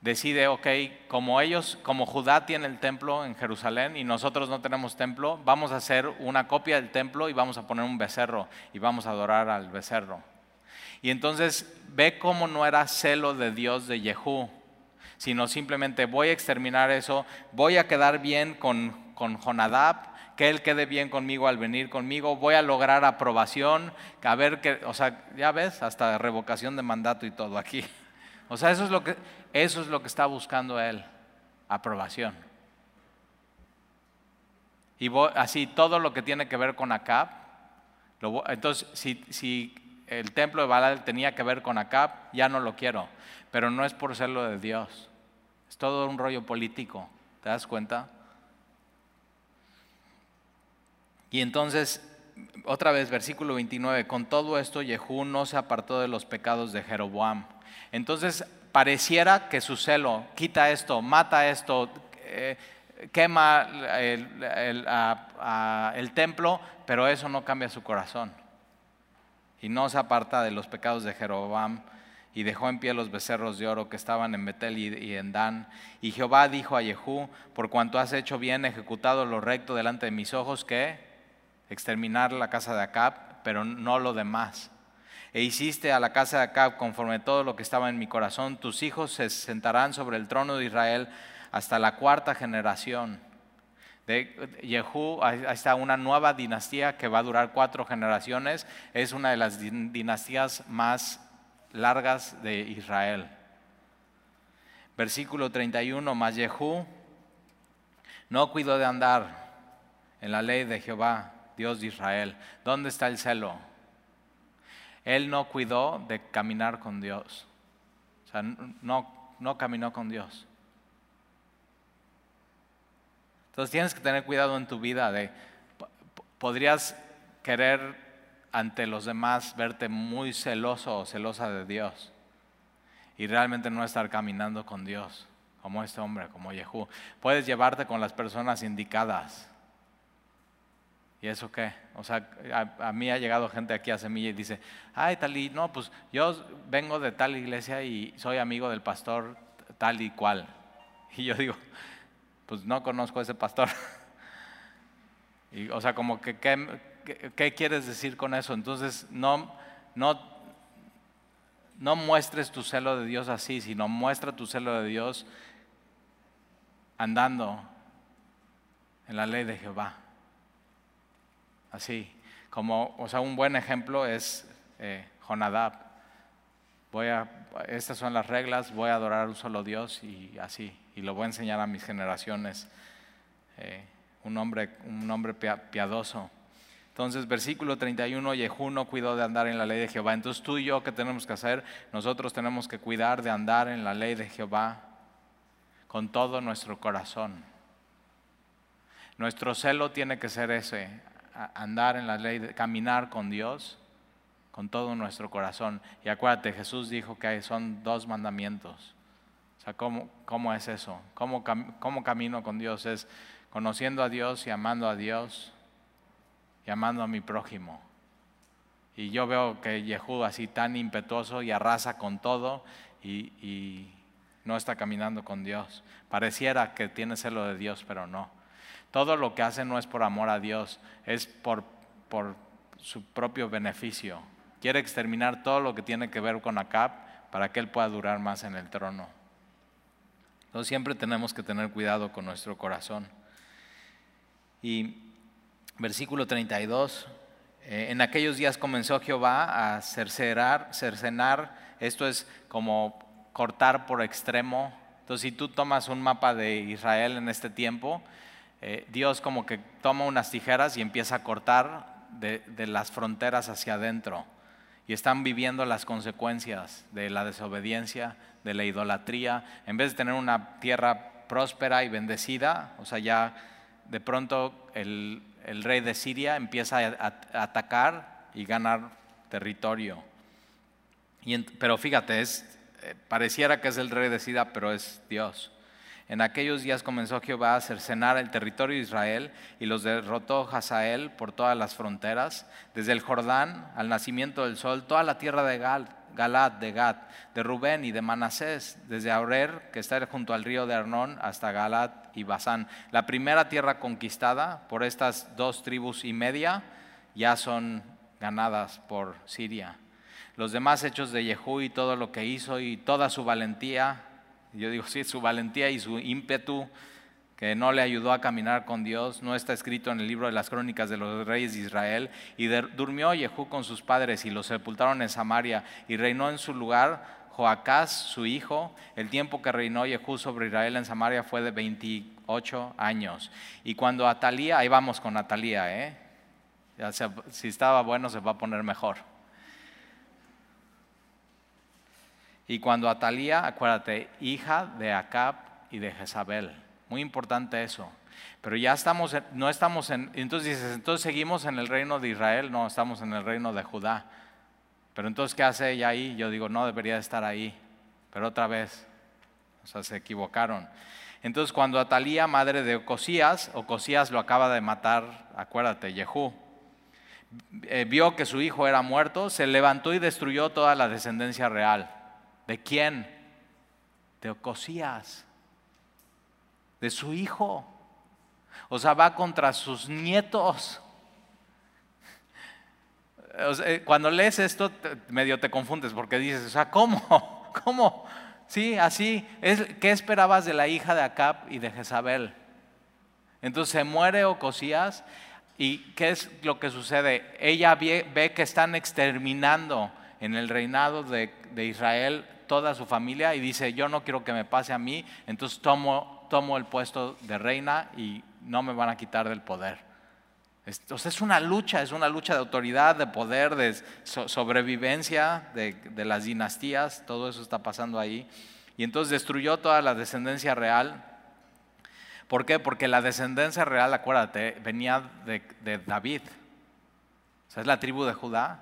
decide, ok, como ellos, como Judá tiene el templo en Jerusalén y nosotros no tenemos templo, vamos a hacer una copia del templo y vamos a poner un becerro y vamos a adorar al becerro. Y entonces ve cómo no era celo de Dios de Jehú, sino simplemente voy a exterminar eso, voy a quedar bien con, con Jonadab, que él quede bien conmigo al venir conmigo, voy a lograr aprobación, a ver que, o sea, ya ves, hasta revocación de mandato y todo aquí. O sea, eso es lo que, eso es lo que está buscando él, aprobación. Y así todo lo que tiene que ver con Acab, entonces si, si el templo de Baal tenía que ver con Acab, ya no lo quiero. Pero no es por serlo de Dios. Es todo un rollo político. ¿Te das cuenta? Y entonces, otra vez, versículo 29, con todo esto Jehú no se apartó de los pecados de Jeroboam. Entonces, pareciera que su celo quita esto, mata esto, eh, quema el templo, pero eso no cambia su corazón y no se aparta de los pecados de Jeroboam y dejó en pie los becerros de oro que estaban en Betel y en Dan. Y Jehová dijo a Jehú, por cuanto has hecho bien, ejecutado lo recto delante de mis ojos, que exterminar la casa de Acab, pero no lo demás. E hiciste a la casa de Acab conforme todo lo que estaba en mi corazón, tus hijos se sentarán sobre el trono de Israel hasta la cuarta generación de Yehú, ahí está una nueva dinastía que va a durar cuatro generaciones. Es una de las dinastías más largas de Israel. Versículo 31, más Yehú no cuidó de andar en la ley de Jehová, Dios de Israel. ¿Dónde está el celo? Él no cuidó de caminar con Dios. O sea, no, no caminó con Dios. Entonces tienes que tener cuidado en tu vida de, podrías querer ante los demás verte muy celoso o celosa de Dios y realmente no estar caminando con Dios, como este hombre, como Yehú. Puedes llevarte con las personas indicadas, ¿Y eso qué? O sea, a, mí ha llegado gente aquí a Semilla y dice, ay, tal y, no, pues yo vengo de tal iglesia y soy amigo del pastor tal y cual. Y yo digo, pues no conozco a ese pastor. Y, o sea, como que, ¿qué, quieres decir con eso? Entonces, no, no, no muestres tu celo de Dios así, sino muestra tu celo de Dios andando en la ley de Jehová. Así, como, o sea, un buen ejemplo es eh, Jonadab. A, estas son las reglas, voy a adorar un solo Dios y así, y lo voy a enseñar a mis generaciones. Eh, un hombre, un hombre piadoso. Entonces, versículo 31, Yehú no cuidó de andar en la ley de Jehová. Entonces, tú y yo, ¿qué tenemos que hacer? Nosotros tenemos que cuidar de andar en la ley de Jehová con todo nuestro corazón. Nuestro celo tiene que ser ese, andar en la ley, caminar con Dios con todo nuestro corazón. Y acuérdate, Jesús dijo que son dos mandamientos. ¿Cómo, cómo es eso? ¿Cómo, ¿Cómo camino con Dios? Es conociendo a Dios y amando a Dios y amando a mi prójimo. Y yo veo que Yehud así tan impetuoso y arrasa con todo y, y no está caminando con Dios. Pareciera que tiene celo de Dios, pero no. Todo lo que hace no es por amor a Dios, es por, por su propio beneficio. Quiere exterminar todo lo que tiene que ver con Acab para que él pueda durar más en el trono. Entonces siempre tenemos que tener cuidado con nuestro corazón. Y versículo 32, eh, en aquellos días comenzó Jehová a cercenar, cercenar, esto es como cortar por extremo. Entonces si tú tomas un mapa de Israel en este tiempo, eh, Dios como que toma unas tijeras y empieza a cortar de, las fronteras hacia adentro. Y están viviendo las consecuencias de la desobediencia, de la idolatría. En vez de tener una tierra próspera y bendecida, o sea, ya de pronto el, rey de Siria empieza a, atacar y ganar territorio. pero fíjate, es, eh, pareciera que es el rey de Siria, pero es Dios. En aquellos días comenzó Jehová a cercenar el territorio de Israel y los derrotó Hazael por todas las fronteras, desde el Jordán al nacimiento del sol, toda la tierra de Gal, Galad, de Gad, de Rubén y de Manasés, desde Aurer, que está junto al río de Arnón, hasta Galad y Basán. La primera tierra conquistada por estas dos tribus y media ya son ganadas por Siria. Los demás hechos de Jehú y todo lo que hizo y toda su valentía yo digo, sí, su valentía y su ímpetu que no le ayudó a caminar con Dios, no está escrito en el libro de las crónicas de los reyes de Israel. Y durmió Jehú con sus padres y los sepultaron en Samaria y reinó en su lugar Joacás, su hijo. El tiempo que reinó Jehú sobre Israel en Samaria fue de 28 años. Y cuando Atalía, ahí vamos con Atalía, ¿eh? si estaba bueno se va a poner mejor. Y cuando Atalía, acuérdate, hija de Acab y de Jezabel. Muy importante eso. Pero ya estamos, no estamos en, entonces dices, entonces seguimos en el reino de Israel, no, estamos en el reino de Judá. Pero entonces, ¿qué hace ella ahí? Yo digo, no debería estar ahí. Pero otra vez, o sea, se equivocaron. Entonces, cuando Atalía, madre de Ocosías, Ocosías lo acaba de matar, acuérdate, Jehú, eh, vio que su hijo era muerto, se levantó y destruyó toda la descendencia real. ¿De quién? De Ocosías, de su hijo. O sea, va contra sus nietos. cuando lees esto, medio te confundes porque dices, o sea, ¿cómo? ¿Cómo? Sí, así. ¿Qué esperabas de la hija de Acab y de Jezabel? Entonces se muere Ocosías y ¿qué es lo que sucede? Ella ve, que están exterminando en el reinado de Israel toda su familia y dice, yo no quiero que me pase a mí, entonces tomo, tomo el puesto de reina y no me van a quitar del poder. Entonces es una lucha, es una lucha de autoridad, de poder, de sobrevivencia de, de las dinastías, todo eso está pasando ahí. Y entonces destruyó toda la descendencia real. ¿Por qué? Porque la descendencia real, acuérdate, venía de, de David. O sea, es la tribu de Judá.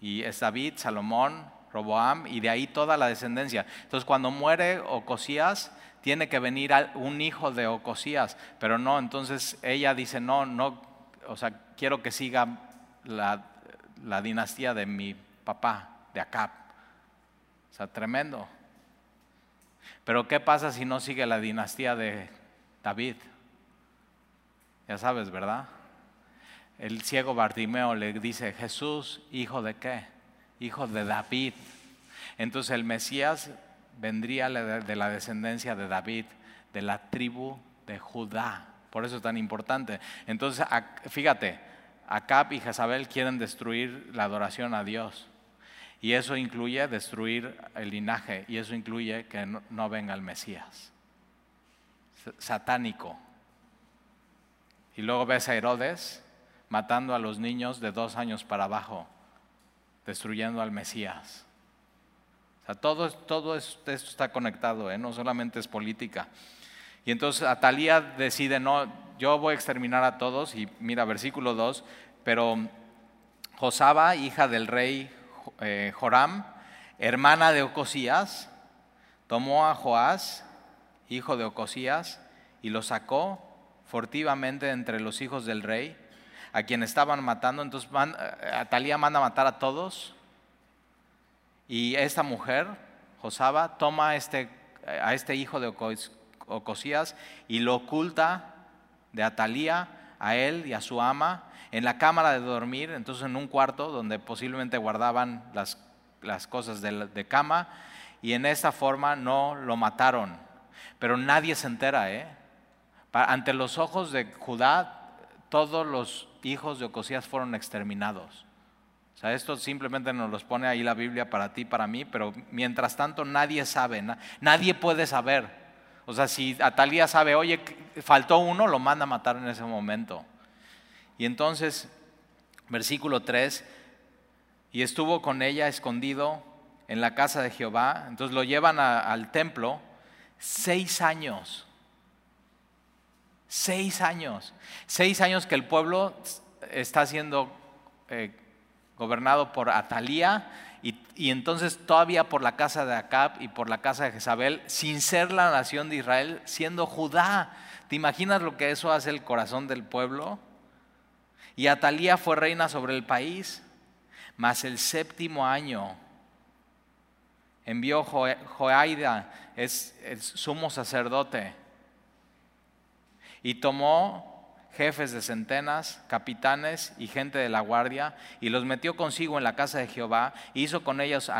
Y es David, Salomón, Roboam y de ahí toda la descendencia. Entonces cuando muere Ocosías, tiene que venir un hijo de Ocosías, pero no, entonces ella dice, no, no, o sea, quiero que siga la, la dinastía de mi papá, de Acab. O sea, tremendo. Pero ¿qué pasa si no sigue la dinastía de David? Ya sabes, ¿verdad? El ciego Bartimeo le dice, Jesús, hijo de qué? Hijo de David. Entonces el Mesías vendría de la descendencia de David, de la tribu de Judá. Por eso es tan importante. Entonces, fíjate, Acab y Jezabel quieren destruir la adoración a Dios. Y eso incluye destruir el linaje y eso incluye que no, venga el Mesías. Satánico. Y luego ves a Herodes matando a los niños de dos años para abajo, destruyendo al Mesías. O sea, todo, todo esto está conectado, ¿eh? no solamente es política. Y entonces Atalía decide, no, yo voy a exterminar a todos, y mira, versículo 2, pero Josaba, hija del rey eh, Joram, hermana de Ocosías, tomó a Joás, hijo de Ocosías, y lo sacó furtivamente entre los hijos del rey, a quien estaban matando. Entonces eh, Atalía manda a matar a todos. Y esta mujer, Josaba, toma a este, a este hijo de Ocosías y lo oculta de Atalía a él y a su ama en la cámara de dormir, entonces en un cuarto donde posiblemente guardaban las, las cosas de, de, cama, y en esta forma no lo mataron. Pero nadie se entera, ¿eh? Ante los ojos de Judá, todos los hijos de Ocosías fueron exterminados. O sea, esto simplemente nos los pone ahí la Biblia para ti, para mí, pero mientras tanto nadie sabe, nadie puede saber. O sea, si Atalía sabe, oye, faltó uno, lo manda a matar en ese momento. Y entonces, versículo 3, y estuvo con ella escondido en la casa de Jehová, entonces lo llevan al templo seis años. Seis años. Seis años que el pueblo está siendo eh, gobernado por Atalía y, y, entonces todavía por la casa de Acab y por la casa de Jezabel, sin ser la nación de Israel, siendo Judá. ¿Te imaginas lo que eso hace el corazón del pueblo? Y Atalía fue reina sobre el país, mas el séptimo año envió Joaida, es el sumo sacerdote, y tomó jefes de centenas, capitanes y gente de la guardia, y los metió consigo en la casa de Jehová, e hizo con ellos,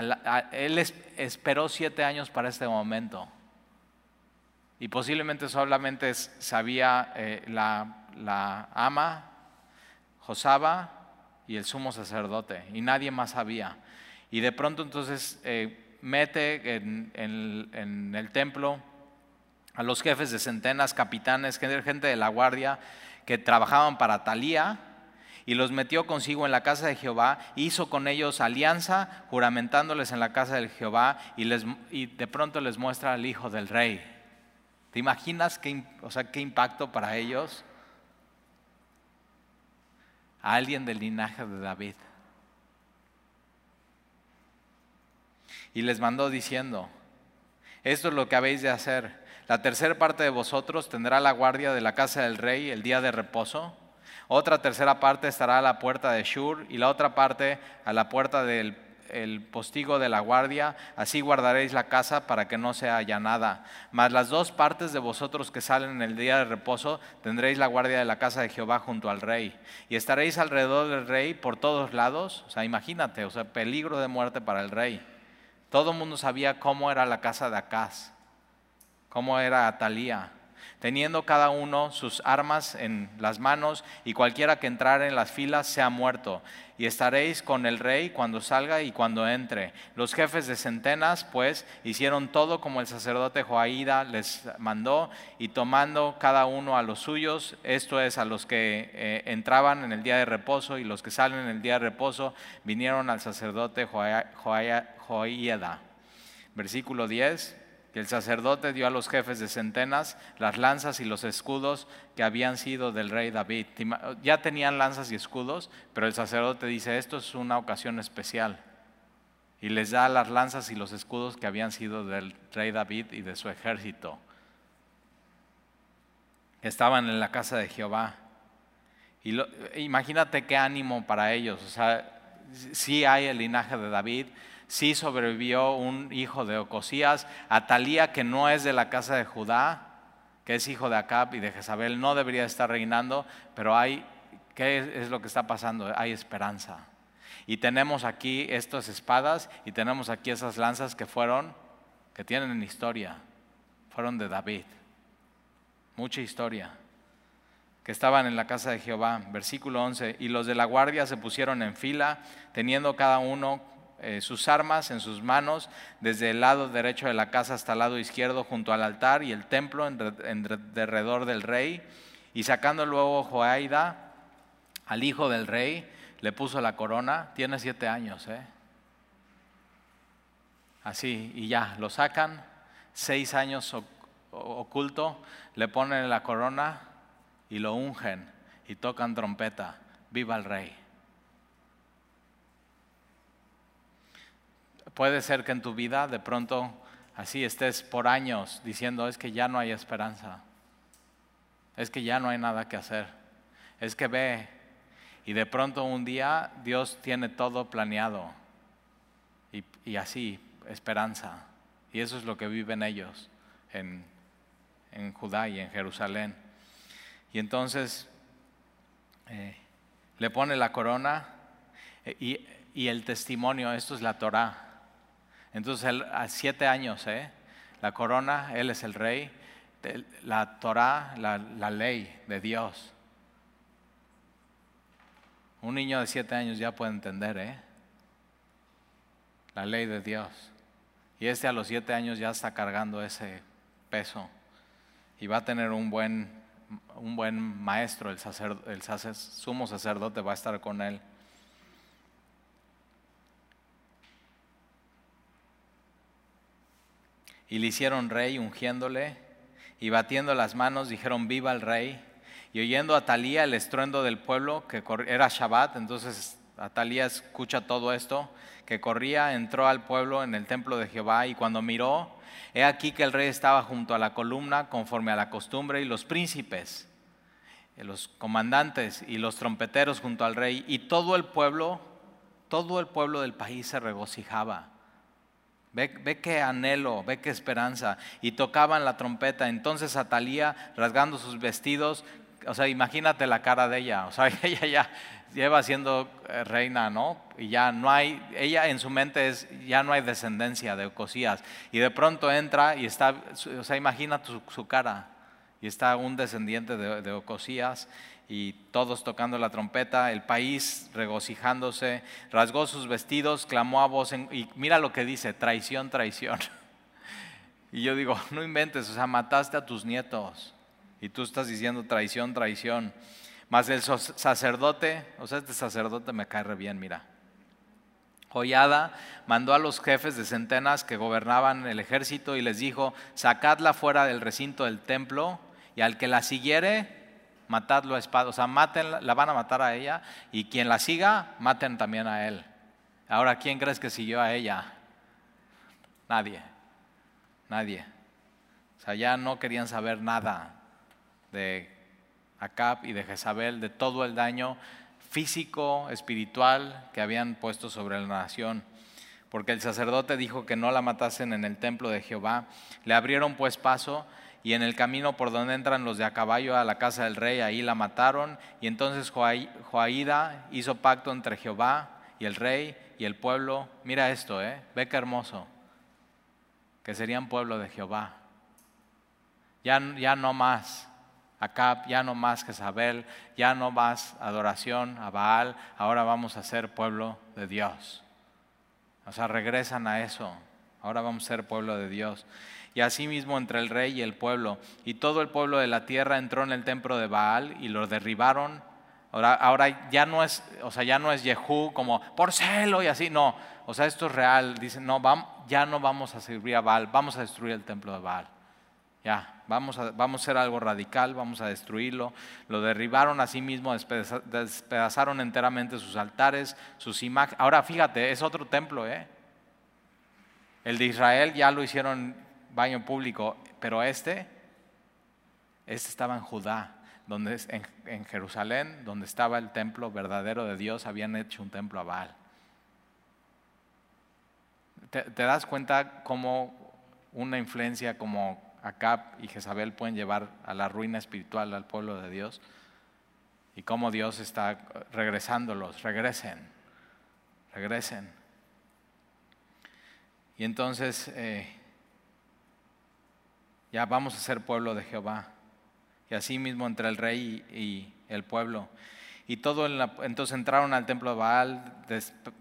él esperó siete años para este momento. Y posiblemente solamente sabía eh, la, la ama Josaba y el sumo sacerdote, y nadie más sabía. Y de pronto entonces eh, mete en, el templo a los jefes de centenas, capitanes, gente de la guardia que trabajaban para Talía, y los metió consigo en la casa de Jehová, hizo con ellos alianza, juramentándoles en la casa de Jehová, y, les, y de pronto les muestra al hijo del rey. ¿Te imaginas qué, o sea, qué impacto para ellos? a alguien del linaje de David. Y les mandó diciendo, esto es lo que habéis de hacer. La tercera parte de vosotros tendrá la guardia de la casa del rey el día de reposo. Otra tercera parte estará a la puerta de Shur y la otra parte a la puerta del el postigo de la guardia, así guardaréis la casa para que no sea allanada. Mas las dos partes de vosotros que salen en el día de reposo tendréis la guardia de la casa de Jehová junto al rey. Y estaréis alrededor del rey por todos lados. O sea, imagínate, o sea, peligro de muerte para el rey. Todo el mundo sabía cómo era la casa de Acaz, cómo era Atalía teniendo cada uno sus armas en las manos, y cualquiera que entrare en las filas sea muerto. Y estaréis con el rey cuando salga y cuando entre. Los jefes de centenas, pues, hicieron todo como el sacerdote Joaída les mandó, y tomando cada uno a los suyos, esto es, a los que eh, entraban en el día de reposo y los que salen en el día de reposo, vinieron al sacerdote Joaída. Versículo 10 el sacerdote dio a los jefes de centenas las lanzas y los escudos que habían sido del rey David. Ya tenían lanzas y escudos, pero el sacerdote dice, esto es una ocasión especial. Y les da las lanzas y los escudos que habían sido del rey David y de su ejército. Estaban en la casa de Jehová. Imagínate qué ánimo para ellos. O sea, sí hay el linaje de David, sí sobrevivió un hijo de Ocosías, Atalía que no es de la casa de Judá, que es hijo de Acab y de Jezabel, no debería estar reinando, pero hay, ¿qué es lo que está pasando? Hay esperanza. Y tenemos aquí estas espadas y tenemos aquí esas lanzas que fueron, que tienen historia, fueron de David. Mucha historia que estaban en la casa de Jehová. Versículo 11, y los de la guardia se pusieron en fila, teniendo cada uno eh, sus armas en sus manos, desde el lado derecho de la casa hasta el lado izquierdo, junto al altar y el templo en, derredor del rey. Y sacando luego Joaida al hijo del rey, le puso la corona, tiene siete años, ¿eh? Así, y ya, lo sacan, seis años oculto, le ponen la corona y lo ungen y tocan trompeta, viva el rey. Puede ser que en tu vida de pronto así estés por años diciendo es que ya no hay esperanza, es que ya no hay nada que hacer, es que ve y de pronto un día Dios tiene todo planeado y, así, esperanza. Y eso es lo que viven ellos en, en Judá y en Jerusalén. Y entonces eh, le pone la corona eh, y, y, el testimonio, esto es la Torah. Entonces él, a siete años, ¿eh? la corona, él es el rey, la Torah, la, la ley de Dios. Un niño de siete años ya puede entender, ¿eh? La ley de Dios. Y este a los siete años ya está cargando ese peso y va a tener un buen un buen maestro, el, sumo sacerdote va a estar con él. Y le hicieron rey ungiéndole y batiendo las manos dijeron viva el rey. Y oyendo a el estruendo del pueblo, que era Shabbat, entonces Atalía escucha todo esto, que corría, entró al pueblo en el templo de Jehová y cuando miró, he aquí que el rey estaba junto a la columna conforme a la costumbre y los príncipes, los comandantes y los trompeteros junto al rey y todo el pueblo, todo el pueblo del país se regocijaba. Ve, ve, qué anhelo, ve qué esperanza. Y tocaban la trompeta. Entonces Atalía, rasgando sus vestidos, o sea, imagínate la cara de ella. O sea, ella ya lleva siendo eh, reina, ¿no? Y ya no hay, ella en su mente es, ya no hay descendencia de Ocosías. Y de pronto entra y está, o sea, imagina su, cara. Y está un descendiente de, de Ocosías y todos tocando la trompeta, el país regocijándose, rasgó sus vestidos, clamó a voz, y mira lo que dice, traición, traición. Y yo digo, no inventes, o sea, mataste a tus nietos y tú estás diciendo traición, traición. Mas el sacerdote, o sea, este sacerdote me cae re bien, mira. Joyada mandó a los jefes de centenas que gobernaban el ejército y les dijo, sacadla fuera del recinto del templo y al que la siguiere, matadlo a espada. O sea, maten, la van a matar a ella y quien la siga, maten también a él. Ahora, ¿quién crees que siguió a ella? Nadie, nadie. O sea, ya no querían saber nada de Acab y de Jezabel, de todo el daño físico, espiritual que habían puesto sobre la nación. Porque el sacerdote dijo que no la matasen en el templo de Jehová. Le abrieron pues paso y en el camino por donde entran los de a caballo a la casa del rey, ahí la mataron. Y entonces Joaída hizo pacto entre Jehová y el rey y el pueblo. Mira esto, ¿eh? Ve qué hermoso. Que serían pueblo de Jehová. Ya, ya no más Acá ya no más Jezabel, ya no más adoración a Baal, ahora vamos a ser pueblo de Dios. O sea, regresan a eso. Ahora vamos a ser pueblo de Dios. Y asimismo entre el rey y el pueblo. Y todo el pueblo de la tierra entró en el templo de Baal y lo derribaron. Ahora, ahora ya no es, o sea, ya no es Jehú como por celo y así, no. O sea, esto es real. Dicen, no, vamos, ya no vamos a servir a Baal, vamos a destruir el templo de Baal. Ya, vamos a, vamos a hacer algo radical, vamos a destruirlo. Lo derribaron a mismo, despedazaron enteramente sus altares, sus imágenes. Ahora fíjate, es otro templo, ¿eh? El de Israel ya lo hicieron baño público, pero este, este estaba en Judá. donde en, Jerusalén, donde estaba el templo verdadero de Dios, habían hecho un templo a Baal. ¿Te, te das cuenta cómo una influencia como Acab y Jezabel pueden llevar a la ruina espiritual al pueblo de Dios? Y cómo Dios está regresándolos, regresen, regresen. Y entonces eh, ya vamos a ser pueblo de Jehová. Y así mismo entre el rey y, el pueblo. Y todo entonces entraron al templo de Baal,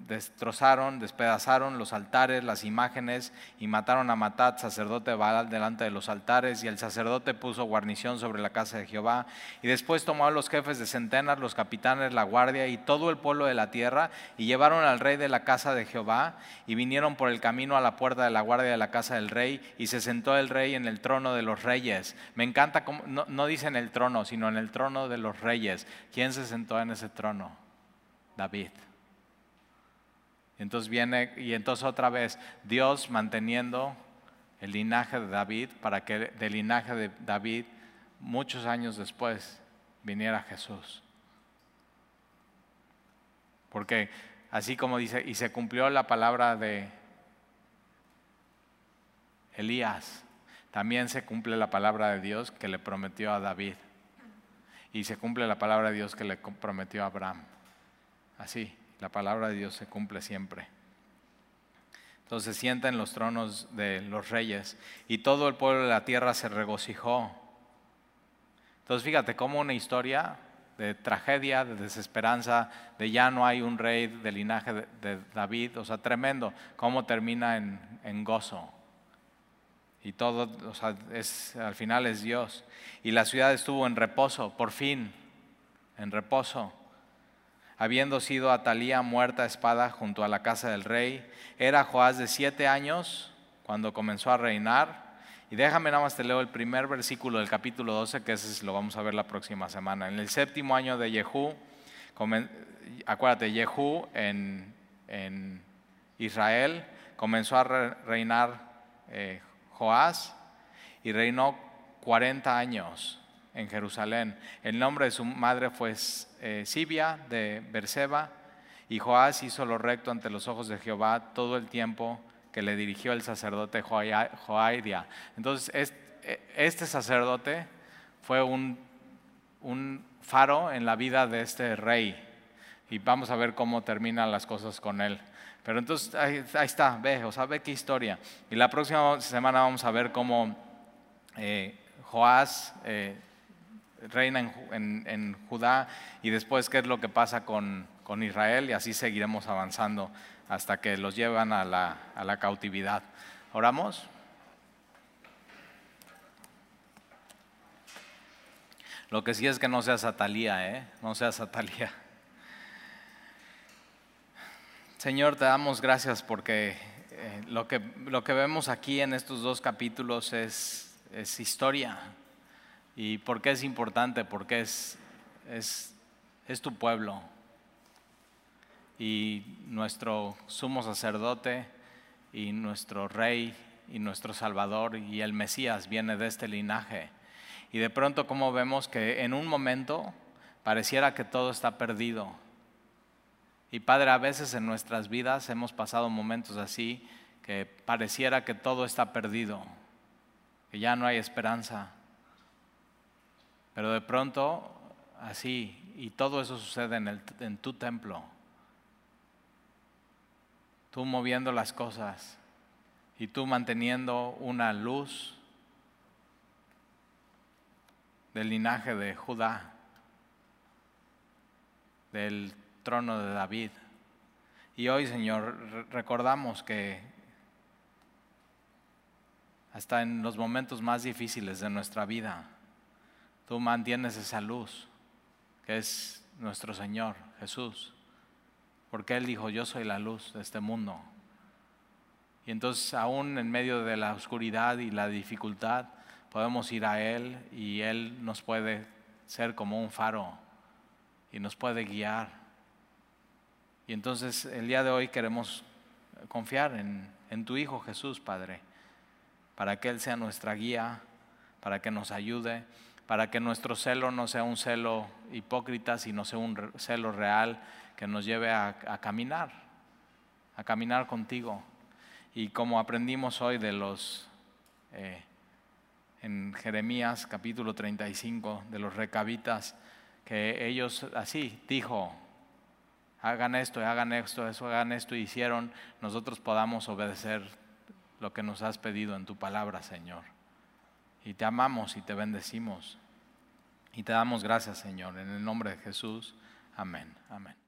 destrozaron, despedazaron los altares, las imágenes y mataron a Matat, sacerdote de Baal, delante de los altares. Y el sacerdote puso guarnición sobre la casa de Jehová. Y después tomó los jefes de centenas, los capitanes, la guardia y todo el pueblo de la tierra y llevaron al rey de la casa de Jehová y vinieron por el camino a la puerta de la guardia de la casa del rey y se sentó el rey en el trono de los reyes. Me encanta, cómo, no, no dice en el trono, sino en el trono de los reyes. ¿Quién se sentó en ese trono? David. Entonces viene, y entonces otra vez, Dios manteniendo el linaje de David para que del linaje de David, muchos años después, viniera Jesús. Porque así como dice, y se cumplió la palabra de Elías, también se cumple la palabra de Dios que le prometió a David. Y se cumple la palabra de Dios que le prometió a Abraham. Así. La palabra de Dios se cumple siempre. Entonces se sienta en los tronos de los reyes y todo el pueblo de la tierra se regocijó. Entonces fíjate cómo una historia de tragedia, de desesperanza, de ya no hay un rey del linaje de, David, o sea, tremendo, cómo termina en, en gozo. Y todo, o sea, es, al final es Dios. Y la ciudad estuvo en reposo, por fin, en reposo habiendo sido Atalía muerta a espada junto a la casa del rey. Era Joás de siete años cuando comenzó a reinar. Y déjame nada más te leo el primer versículo del capítulo 12, que ese lo vamos a ver la próxima semana. En el séptimo año de Jehú, acuérdate, Jehú en, Israel comenzó a reinar eh, Joás y reinó 40 años en Jerusalén. El nombre de su madre fue eh, Sibia de Berseba y Joás hizo lo recto ante los ojos de Jehová todo el tiempo que le dirigió el sacerdote Joaidia. Entonces, e, este sacerdote fue un, un faro en la vida de este rey y vamos a ver cómo terminan las cosas con él. Pero entonces ahí, está, ve, o sea, ve qué historia. Y la próxima semana vamos a ver cómo eh, Joás eh, reina en, Judá y después qué es lo que pasa con, Israel y así seguiremos avanzando hasta que los llevan a la, a la cautividad. ¿Oramos? Lo que sí es que no seas Atalía, ¿eh? No seas Atalía. Señor, te damos gracias porque eh, lo, que, lo que vemos aquí en estos dos capítulos es, es historia. ¿Y por qué es importante? Porque es, es, es tu pueblo. Y nuestro sumo sacerdote y nuestro rey y nuestro salvador y el Mesías viene de este linaje. Y de pronto como vemos que en un momento pareciera que todo está perdido. Y Padre, a veces en nuestras vidas hemos pasado momentos así que pareciera que todo está perdido, que ya no hay esperanza. Pero de pronto, así, y todo eso sucede en, en tu templo. Tú moviendo las cosas y tú manteniendo una luz del linaje de Judá, del trono de David. Y hoy, Señor, recordamos que hasta en los momentos más difíciles de nuestra vida, tú mantienes esa luz, que es nuestro Señor Jesús. Porque Él dijo, yo soy la luz de este mundo. Y entonces aún en medio de la oscuridad y la dificultad, podemos ir a Él y Él nos puede ser como un faro y nos puede guiar. Y entonces el día de hoy queremos confiar en, en tu Hijo Jesús, Padre, para que Él sea nuestra guía, para que nos ayude para que nuestro celo no sea un celo hipócrita, sino sea un celo real que nos lleve a, caminar, a caminar contigo. Y como aprendimos hoy de los, eh, en Jeremías capítulo 35, de los recabitas, que ellos así dijo, hagan esto, hagan esto, eso, hagan esto, hicieron, nosotros podamos obedecer lo que nos has pedido en tu palabra, Señor. Y te amamos y te bendecimos. Y te damos gracias, Señor, en el nombre de Jesús. Amén. Amén.